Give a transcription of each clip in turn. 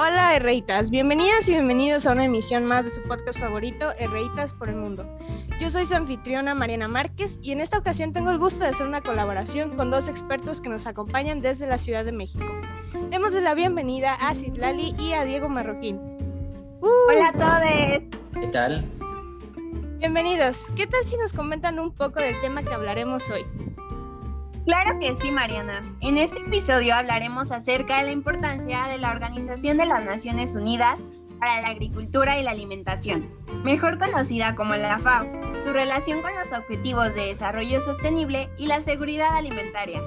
Hola Herreitas, bienvenidas y bienvenidos a una emisión más de su podcast favorito, Herreitas por el Mundo. Yo soy su anfitriona Mariana Márquez y en esta ocasión tengo el gusto de hacer una colaboración con dos expertos que nos acompañan desde la Ciudad de México. Démosle la bienvenida a Citlali y a Diego Marroquín. ¡Uh! Hola a todos. ¿Qué tal? Bienvenidos. ¿Qué tal si nos comentan un poco del tema que hablaremos hoy? Claro que sí, Mariana. En este episodio hablaremos acerca de la importancia de la Organización de las Naciones Unidas para la Agricultura y la Alimentación, mejor conocida como la FAO, su relación con los Objetivos de Desarrollo Sostenible y la seguridad alimentaria.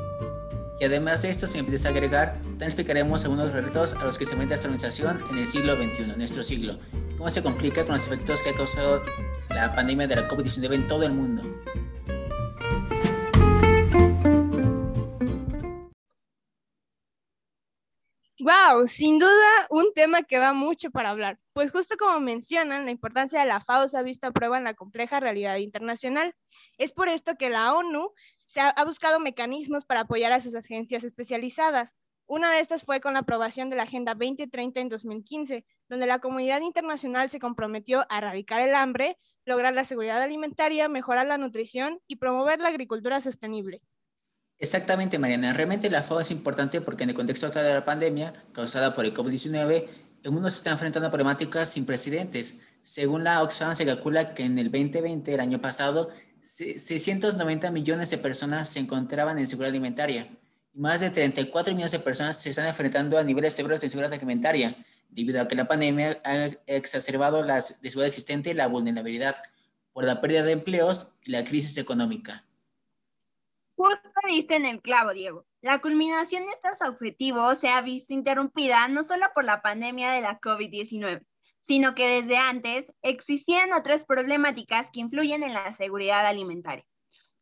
Y además de esto, si empiezas a agregar, también explicaremos algunos retos a los que se enfrenta esta organización en el siglo XXI, nuestro siglo, cómo se complica con los efectos que ha causado la pandemia de la COVID-19 en todo el mundo. Wow, sin duda un tema que da mucho para hablar, pues justo como mencionan, la importancia de la FAO se ha visto a prueba en la compleja realidad internacional. Es por esto que la ONU se ha, ha buscado mecanismos para apoyar a sus agencias especializadas. Una de estas fue con la aprobación de la Agenda 2030 en 2015, donde la comunidad internacional se comprometió a erradicar el hambre, lograr la seguridad alimentaria, mejorar la nutrición y promover la agricultura sostenible. Exactamente, Mariana. Realmente la FAO es importante porque en el contexto actual de la pandemia causada por el COVID-19, el mundo se está enfrentando a problemáticas sin precedentes. Según la Oxfam, se calcula que en el 2020, el año pasado, 690 millones de personas se encontraban en seguridad alimentaria y más de 34 millones de personas se están enfrentando a niveles severos de seguridad alimentaria debido a que la pandemia ha exacerbado la desigualdad existente y la vulnerabilidad por la pérdida de empleos y la crisis económica. Justo diste en el clavo, Diego. La culminación de estos objetivos se ha visto interrumpida no solo por la pandemia de la COVID-19, sino que desde antes existían otras problemáticas que influyen en la seguridad alimentaria.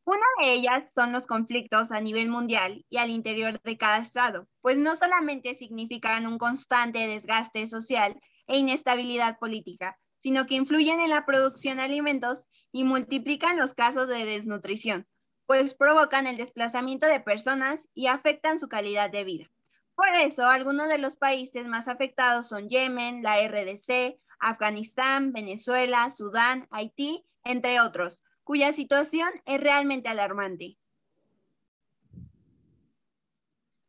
Una de ellas son los conflictos a nivel mundial y al interior de cada estado, pues no solamente significan un constante desgaste social e inestabilidad política, sino que influyen en la producción de alimentos y multiplican los casos de desnutrición, pues provocan el desplazamiento de personas y afectan su calidad de vida. Por eso, algunos de los países más afectados son Yemen, la RDC, Afganistán, Venezuela, Sudán, Haití, entre otros, cuya situación es realmente alarmante.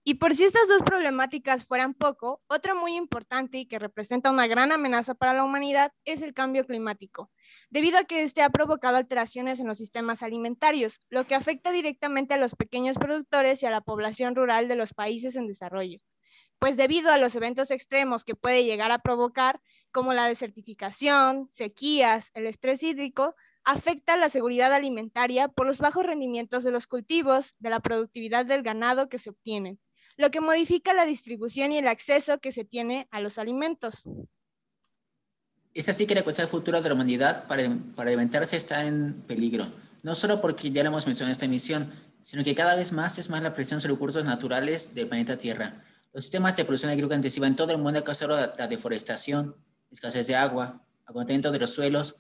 Y por si estas dos problemáticas fueran poco, otra muy importante y que representa una gran amenaza para la humanidad es el cambio climático, debido a que este ha provocado alteraciones en los sistemas alimentarios, lo que afecta directamente a los pequeños productores y a la población rural de los países en desarrollo. Pues debido a los eventos extremos que puede llegar a provocar, como la desertificación, sequías, el estrés hídrico, afecta la seguridad alimentaria por los bajos rendimientos de los cultivos, de la productividad del ganado que se obtienen, lo que modifica la distribución y el acceso que se tiene a los alimentos. Es así que la cuestión futura de la humanidad para, para alimentarse está en peligro, no solo porque ya lo hemos mencionado en esta emisión, sino que cada vez más es más la presión sobre recursos naturales del planeta Tierra. Los sistemas de producción agrícola intensiva en todo el mundo han causado la, la deforestación, escasez de agua, agotamiento de los suelos,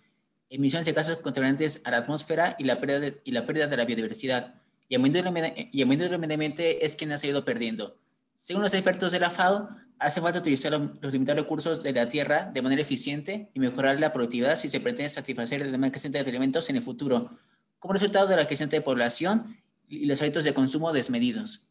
emisiones de gases contaminantes a la atmósfera y la pérdida de, y la, pérdida de la biodiversidad. Y el medio ambiente es quien ha seguido perdiendo. Según los expertos de la FAO, hace falta utilizar los limitados recursos de la tierra de manera eficiente y mejorar la productividad si se pretende satisfacer el demanda creciente de alimentos en el futuro, como resultado de la creciente población y los hábitos de consumo desmedidos.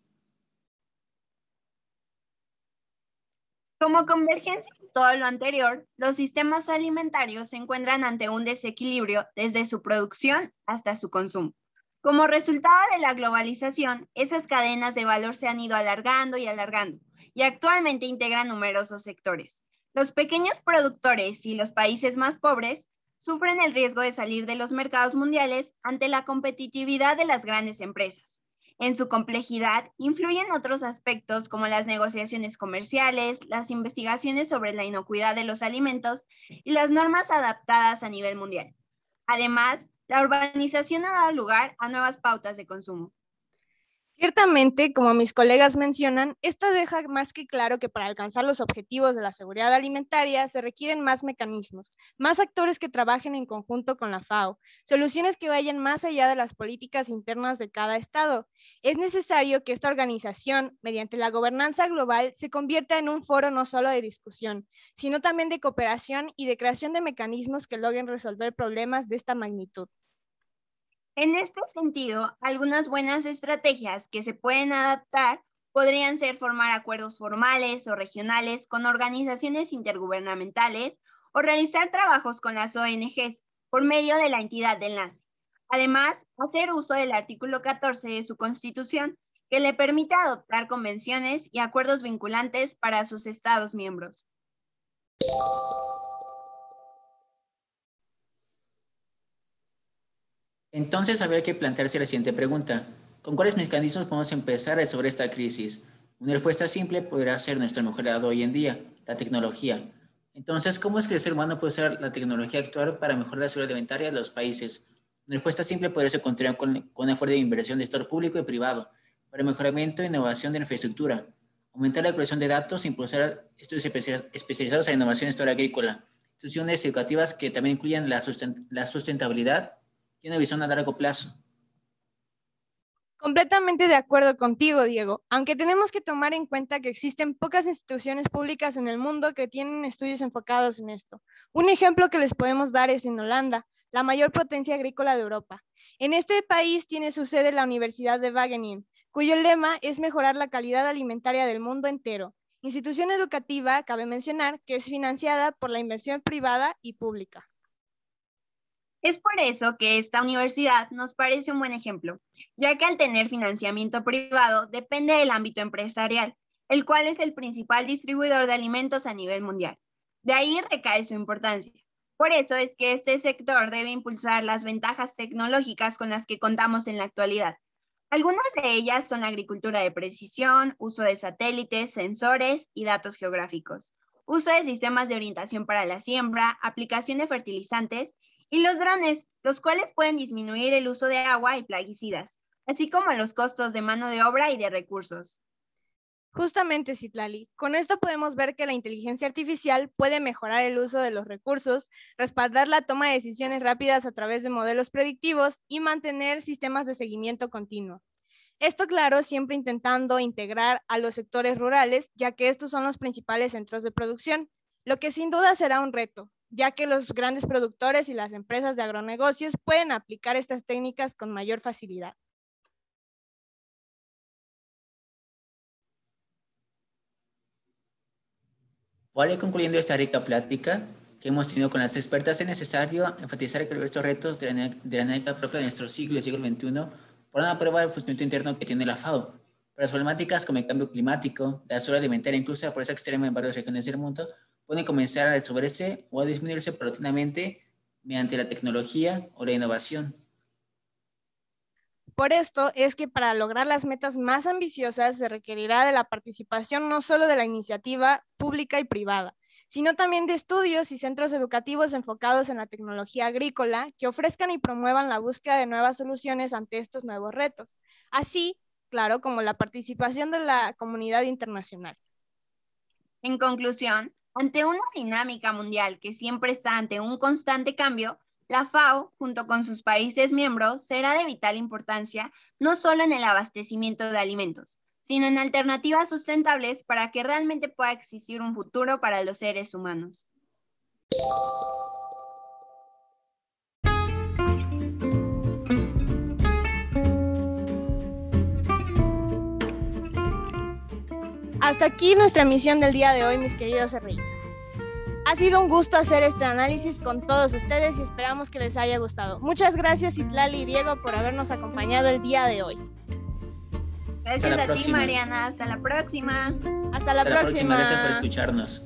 Como convergencia de todo lo anterior, los sistemas alimentarios se encuentran ante un desequilibrio desde su producción hasta su consumo. Como resultado de la globalización, esas cadenas de valor se han ido alargando y alargando y actualmente integran numerosos sectores. Los pequeños productores y los países más pobres sufren el riesgo de salir de los mercados mundiales ante la competitividad de las grandes empresas. En su complejidad influyen otros aspectos como las negociaciones comerciales, las investigaciones sobre la inocuidad de los alimentos y las normas adaptadas a nivel mundial. Además, la urbanización ha dado lugar a nuevas pautas de consumo. Ciertamente, como mis colegas mencionan, esta deja más que claro que para alcanzar los objetivos de la seguridad alimentaria se requieren más mecanismos, más actores que trabajen en conjunto con la FAO, soluciones que vayan más allá de las políticas internas de cada Estado. Es necesario que esta organización, mediante la gobernanza global, se convierta en un foro no solo de discusión, sino también de cooperación y de creación de mecanismos que logren resolver problemas de esta magnitud. En este sentido, algunas buenas estrategias que se pueden adaptar podrían ser formar acuerdos formales o regionales con organizaciones intergubernamentales o realizar trabajos con las ONGs por medio de la entidad de enlace. Además, hacer uso del artículo 14 de su Constitución, que le permite adoptar convenciones y acuerdos vinculantes para sus Estados miembros. Entonces habría que plantearse la siguiente pregunta. ¿Con cuáles mecanismos podemos empezar sobre esta crisis? Una respuesta simple podría ser nuestro mejor lado hoy en día, la tecnología. Entonces, ¿cómo es que el ser humano puede usar la tecnología actual para mejorar la seguridad alimentaria de los países? Una respuesta simple podría ser continuar con, una fuerte inversión de sector público y privado para el mejoramiento e innovación de la infraestructura, aumentar la colección de datos, impulsar estudios especializados en innovación en historia agrícola, instituciones educativas que también incluyan la, la sustentabilidad y una visión a largo plazo. Completamente de acuerdo contigo, Diego, aunque tenemos que tomar en cuenta que existen pocas instituciones públicas en el mundo que tienen estudios enfocados en esto. Un ejemplo que les podemos dar es en Holanda, la mayor potencia agrícola de Europa. En este país tiene su sede la Universidad de Wageningen, cuyo lema es mejorar la calidad alimentaria del mundo entero. Institución educativa, cabe mencionar, que es financiada por la inversión privada y pública. Es por eso que esta universidad nos parece un buen ejemplo, ya que al tener financiamiento privado depende del ámbito empresarial, el cual es el principal distribuidor de alimentos a nivel mundial. De ahí recae su importancia. Por eso es que este sector debe impulsar las ventajas tecnológicas con las que contamos en la actualidad. Algunas de ellas son agricultura de precisión, uso de satélites, sensores y datos geográficos, uso de sistemas de orientación para la siembra, aplicación de fertilizantes y los drones, los cuales pueden disminuir el uso de agua y plaguicidas, así como los costos de mano de obra y de recursos. Justamente, Citlali, con esto podemos ver que la inteligencia artificial puede mejorar el uso de los recursos, respaldar la toma de decisiones rápidas a través de modelos predictivos y mantener sistemas de seguimiento continuo. Esto, claro, siempre intentando integrar a los sectores rurales, ya que estos son los principales centros de producción, lo que sin duda será un reto, ya que los grandes productores y las empresas de agronegocios pueden aplicar estas técnicas con mayor facilidad. Para ir concluyendo esta rica plática que hemos tenido con las expertas, es necesario enfatizar que estos retos de la, de propia de nuestro siglo, siglo XXI, ponen a prueba el funcionamiento interno que tiene la FAO. Para las problemáticas como el cambio climático, la seguridad alimentaria, incluso la pobreza extrema en varias regiones del mundo, pueden comenzar a resolverse o a disminuirse paulatinamente mediante la tecnología o la innovación. Por esto es que para lograr las metas más ambiciosas se requerirá de la participación no solo de la iniciativa pública y privada, sino también de estudios y centros educativos enfocados en la tecnología agrícola que ofrezcan y promuevan la búsqueda de nuevas soluciones ante estos nuevos retos, así, claro, como la participación de la comunidad internacional. En conclusión, ante una dinámica mundial que siempre está ante un constante cambio, la FAO, junto con sus países miembros, será de vital importancia no solo en el abastecimiento de alimentos, sino en alternativas sustentables para que realmente pueda existir un futuro para los seres humanos. Hasta aquí nuestra misión del día de hoy, mis queridos herritos. Ha sido un gusto hacer este análisis con todos ustedes y esperamos que les haya gustado. Muchas gracias Itlali y Diego por habernos acompañado el día de hoy. Gracias a ti, Mariana. Hasta la próxima. Hasta la, próxima. Gracias por escucharnos.